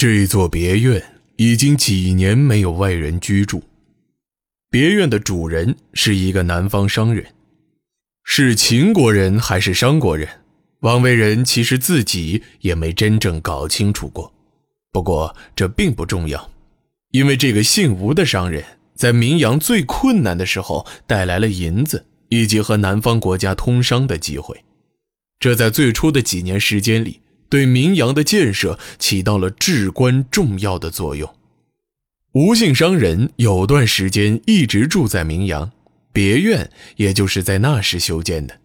这座别院已经几年没有外人居住。别院的主人是一个南方商人，是秦国人还是商国人，王维仁其实自己也没真正搞清楚过。不过这并不重要，因为这个姓吴的商人，在明阳最困难的时候带来了银子以及和南方国家通商的机会，这在最初的几年时间里。对明阳的建设起到了至关重要的作用。吴姓商人有段时间一直住在明阳，别院也就是在那时修建的。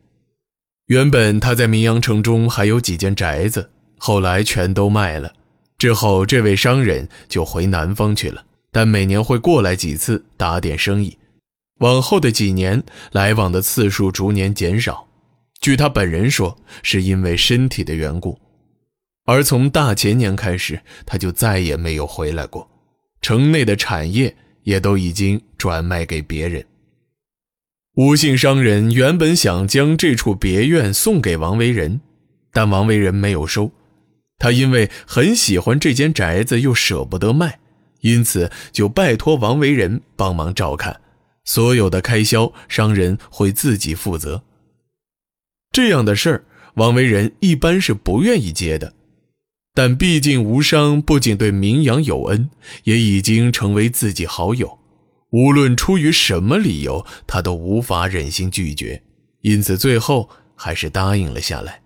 原本他在明阳城中还有几间宅子，后来全都卖了。之后这位商人就回南方去了，但每年会过来几次打点生意。往后的几年，来往的次数逐年减少。据他本人说，是因为身体的缘故。而从大前年开始，他就再也没有回来过。城内的产业也都已经转卖给别人。吴姓商人原本想将这处别院送给王维仁，但王维仁没有收。他因为很喜欢这间宅子，又舍不得卖，因此就拜托王维仁帮忙照看，所有的开销商人会自己负责。这样的事儿，王维仁一般是不愿意接的。但毕竟吴商不仅对明阳有恩，也已经成为自己好友。无论出于什么理由，他都无法忍心拒绝，因此最后还是答应了下来。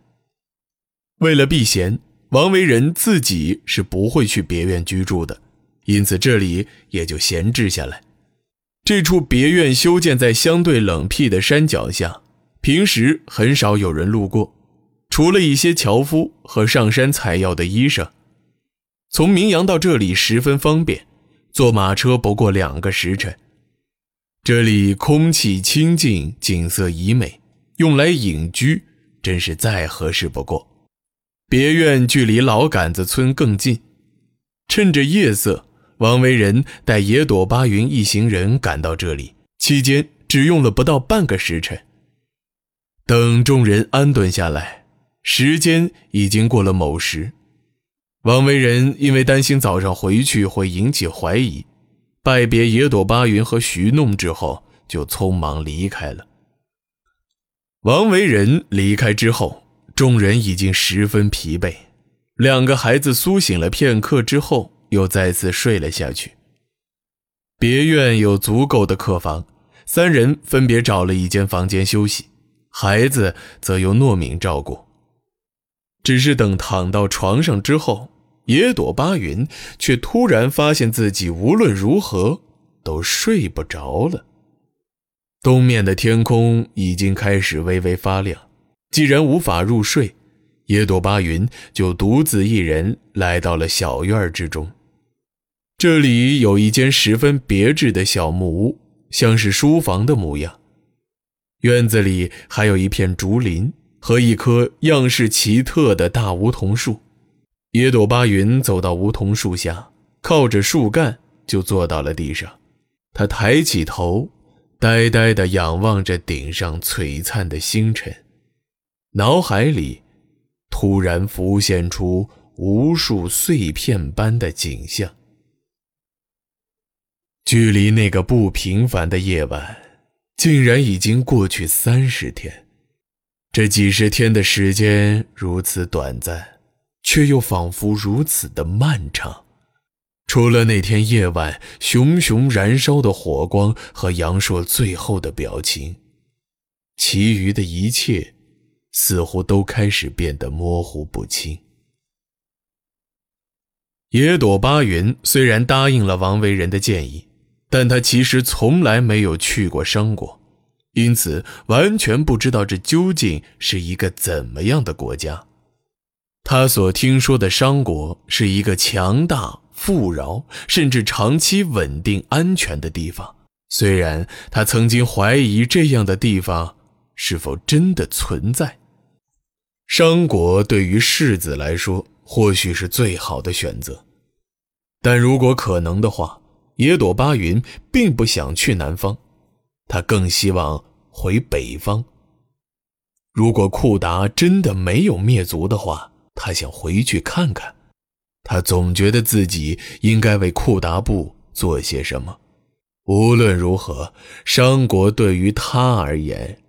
为了避嫌，王维仁自己是不会去别院居住的，因此这里也就闲置下来。这处别院修建在相对冷僻的山脚下，平时很少有人路过。除了一些樵夫和上山采药的医生，从明阳到这里十分方便，坐马车不过两个时辰。这里空气清静，景色宜美，用来隐居真是再合适不过。别院距离老杆子村更近，趁着夜色，王维仁带野朵巴云一行人赶到这里，期间只用了不到半个时辰。等众人安顿下来。时间已经过了某时，王维仁因为担心早上回去会引起怀疑，拜别野朵巴云和徐弄之后，就匆忙离开了。王维仁离开之后，众人已经十分疲惫，两个孩子苏醒了片刻之后，又再次睡了下去。别院有足够的客房，三人分别找了一间房间休息，孩子则由糯敏照顾。只是等躺到床上之后，野朵巴云却突然发现自己无论如何都睡不着了。东面的天空已经开始微微发亮，既然无法入睡，野朵巴云就独自一人来到了小院之中。这里有一间十分别致的小木屋，像是书房的模样。院子里还有一片竹林。和一棵样式奇特的大梧桐树，野朵巴云走到梧桐树下，靠着树干就坐到了地上。他抬起头，呆呆地仰望着顶上璀璨的星辰，脑海里突然浮现出无数碎片般的景象。距离那个不平凡的夜晚，竟然已经过去三十天。这几十天的时间如此短暂，却又仿佛如此的漫长。除了那天夜晚熊熊燃烧的火光和杨硕最后的表情，其余的一切似乎都开始变得模糊不清。野朵巴云虽然答应了王维仁的建议，但他其实从来没有去过商国。因此，完全不知道这究竟是一个怎么样的国家。他所听说的商国是一个强大、富饶，甚至长期稳定、安全的地方。虽然他曾经怀疑这样的地方是否真的存在，商国对于世子来说或许是最好的选择。但如果可能的话，野朵巴云并不想去南方。他更希望回北方。如果库达真的没有灭族的话，他想回去看看。他总觉得自己应该为库达部做些什么。无论如何，商国对于他而言，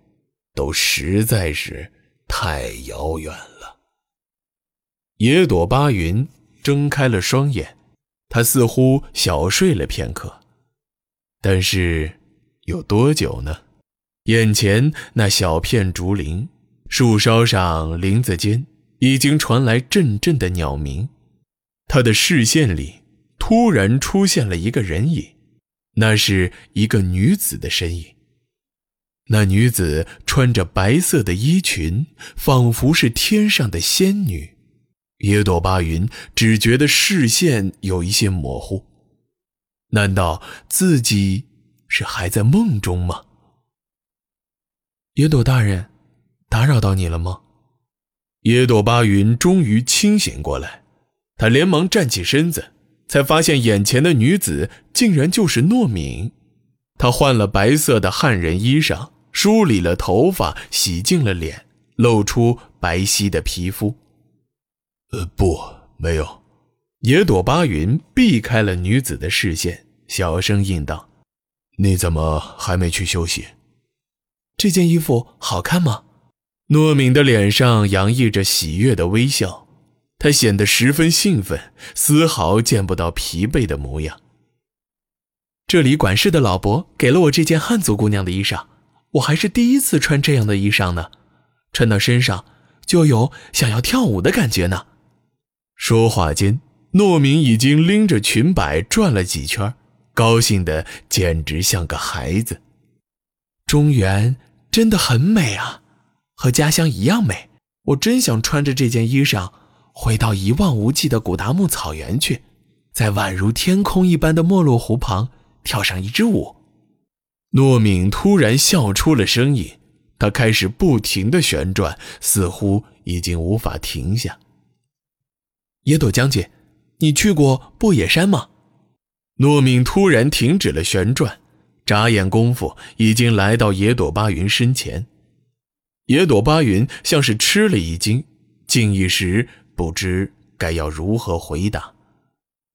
都实在是太遥远了。野朵巴云睁开了双眼，他似乎小睡了片刻，但是有多久呢？眼前那小片竹林，树梢上林子间已经传来阵阵的鸟鸣。他的视线里突然出现了一个人影，那是一个女子的身影。那女子穿着白色的衣裙，仿佛是天上的仙女。野朵巴云只觉得视线有一些模糊，难道自己是还在梦中吗？野朵大人，打扰到你了吗？野朵巴云终于清醒过来，他连忙站起身子，才发现眼前的女子竟然就是诺敏。她换了白色的汉人衣裳，梳理了头发，洗净了脸，露出白皙的皮肤。呃，不，没有。野朵巴云避开了女子的视线，小声应道：“你怎么还没去休息？”这件衣服好看吗？糯敏的脸上洋溢着喜悦的微笑，他显得十分兴奋，丝毫见不到疲惫的模样。这里管事的老伯给了我这件汉族姑娘的衣裳，我还是第一次穿这样的衣裳呢，穿到身上就有想要跳舞的感觉呢。说话间，糯敏已经拎着裙摆转了几圈，高兴的简直像个孩子。中原。真的很美啊，和家乡一样美。我真想穿着这件衣裳，回到一望无际的古达木草原去，在宛如天空一般的没落湖旁跳上一支舞。糯敏突然笑出了声音，他开始不停的旋转，似乎已经无法停下。野朵将军，你去过不野山吗？糯敏突然停止了旋转。眨眼功夫，已经来到野朵巴云身前。野朵巴云像是吃了一惊，竟一时不知该要如何回答。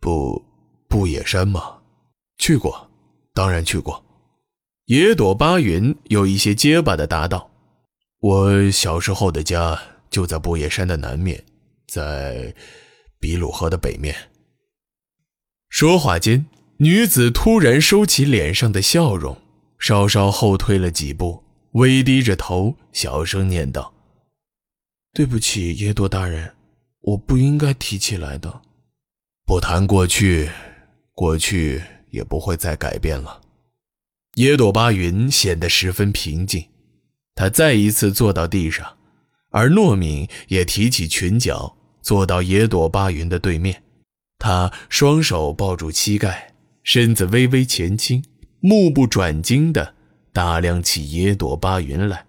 不，不野山吗？去过，当然去过。野朵巴云有一些结巴的答道：“我小时候的家就在不野山的南面，在比鲁河的北面。”说话间。女子突然收起脸上的笑容，稍稍后退了几步，微低着头，小声念道：“对不起，耶朵大人，我不应该提起来的。不谈过去，过去也不会再改变了。”耶朵巴云显得十分平静，他再一次坐到地上，而糯敏也提起裙角，坐到耶朵巴云的对面，他双手抱住膝盖。身子微微前倾，目不转睛地打量起野朵巴云来。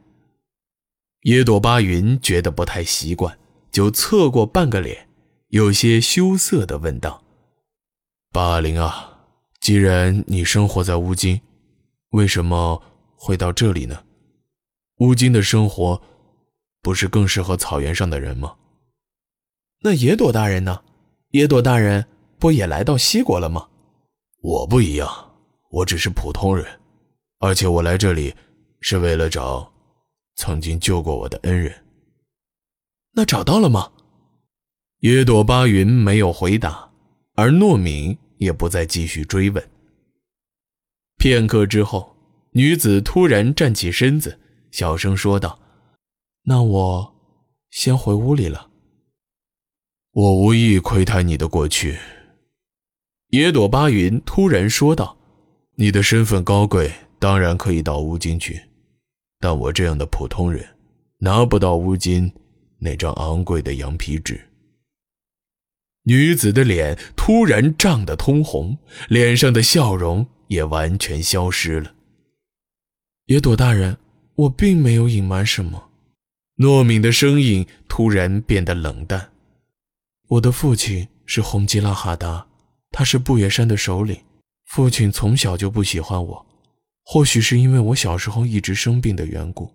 野朵巴云觉得不太习惯，就侧过半个脸，有些羞涩地问道：“巴林啊，既然你生活在乌金，为什么会到这里呢？乌金的生活不是更适合草原上的人吗？那野朵大人呢？野朵大人不也来到西国了吗？”我不一样，我只是普通人，而且我来这里是为了找曾经救过我的恩人。那找到了吗？野朵巴云没有回答，而糯敏也不再继续追问。片刻之后，女子突然站起身子，小声说道：“那我先回屋里了。我无意窥探你的过去。”野朵巴云突然说道：“你的身份高贵，当然可以到乌金去，但我这样的普通人，拿不到乌金那张昂贵的羊皮纸。”女子的脸突然涨得通红，脸上的笑容也完全消失了。野朵大人，我并没有隐瞒什么。糯敏的声音突然变得冷淡：“我的父亲是洪吉拉哈达。”他是不野山的首领，父亲从小就不喜欢我，或许是因为我小时候一直生病的缘故。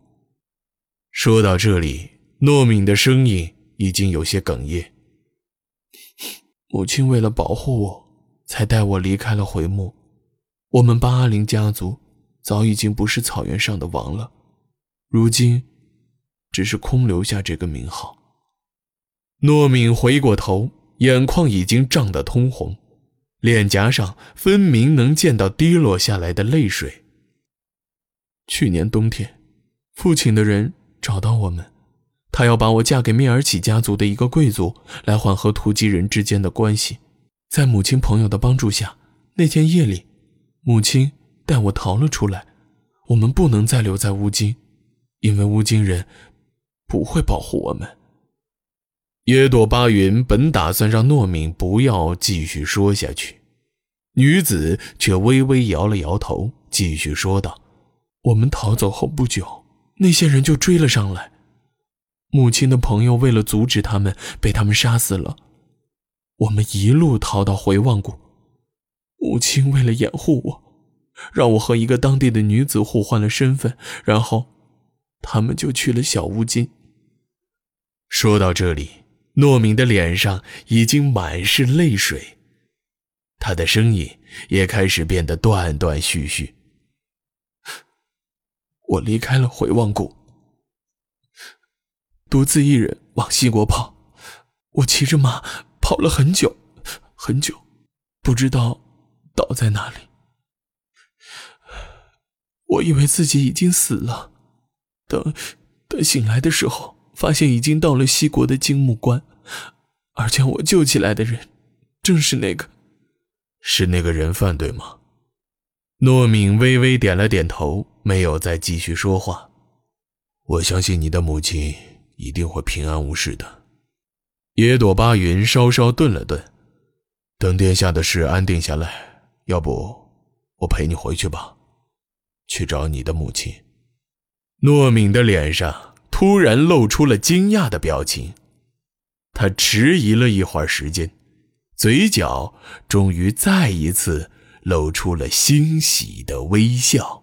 说到这里，糯敏的声音已经有些哽咽。母亲为了保护我，才带我离开了回墓。我们巴阿林家族早已经不是草原上的王了，如今只是空留下这个名号。诺敏回过头，眼眶已经涨得通红，脸颊上分明能见到滴落下来的泪水。去年冬天，父亲的人找到我们，他要把我嫁给灭尔启家族的一个贵族，来缓和突击人之间的关系。在母亲朋友的帮助下，那天夜里。母亲带我逃了出来，我们不能再留在乌金，因为乌金人不会保护我们。耶朵巴云本打算让诺敏不要继续说下去，女子却微微摇了摇头，继续说道：“我们逃走后不久，那些人就追了上来。母亲的朋友为了阻止他们，被他们杀死了。我们一路逃到回望谷。”母亲为了掩护我，让我和一个当地的女子互换了身份，然后他们就去了小乌金。说到这里，诺敏的脸上已经满是泪水，他的声音也开始变得断断续续。我离开了回望谷，独自一人往西国跑。我骑着马跑了很久，很久，不知道。倒在那里，我以为自己已经死了。等等醒来的时候，发现已经到了西国的金木关，而将我救起来的人，正是那个，是那个人犯对吗？诺敏微微点了点头，没有再继续说话。我相信你的母亲一定会平安无事的。野朵巴云稍稍顿了顿，等殿下的事安定下来。要不，我陪你回去吧，去找你的母亲。诺敏的脸上突然露出了惊讶的表情，他迟疑了一会儿时间，嘴角终于再一次露出了欣喜的微笑。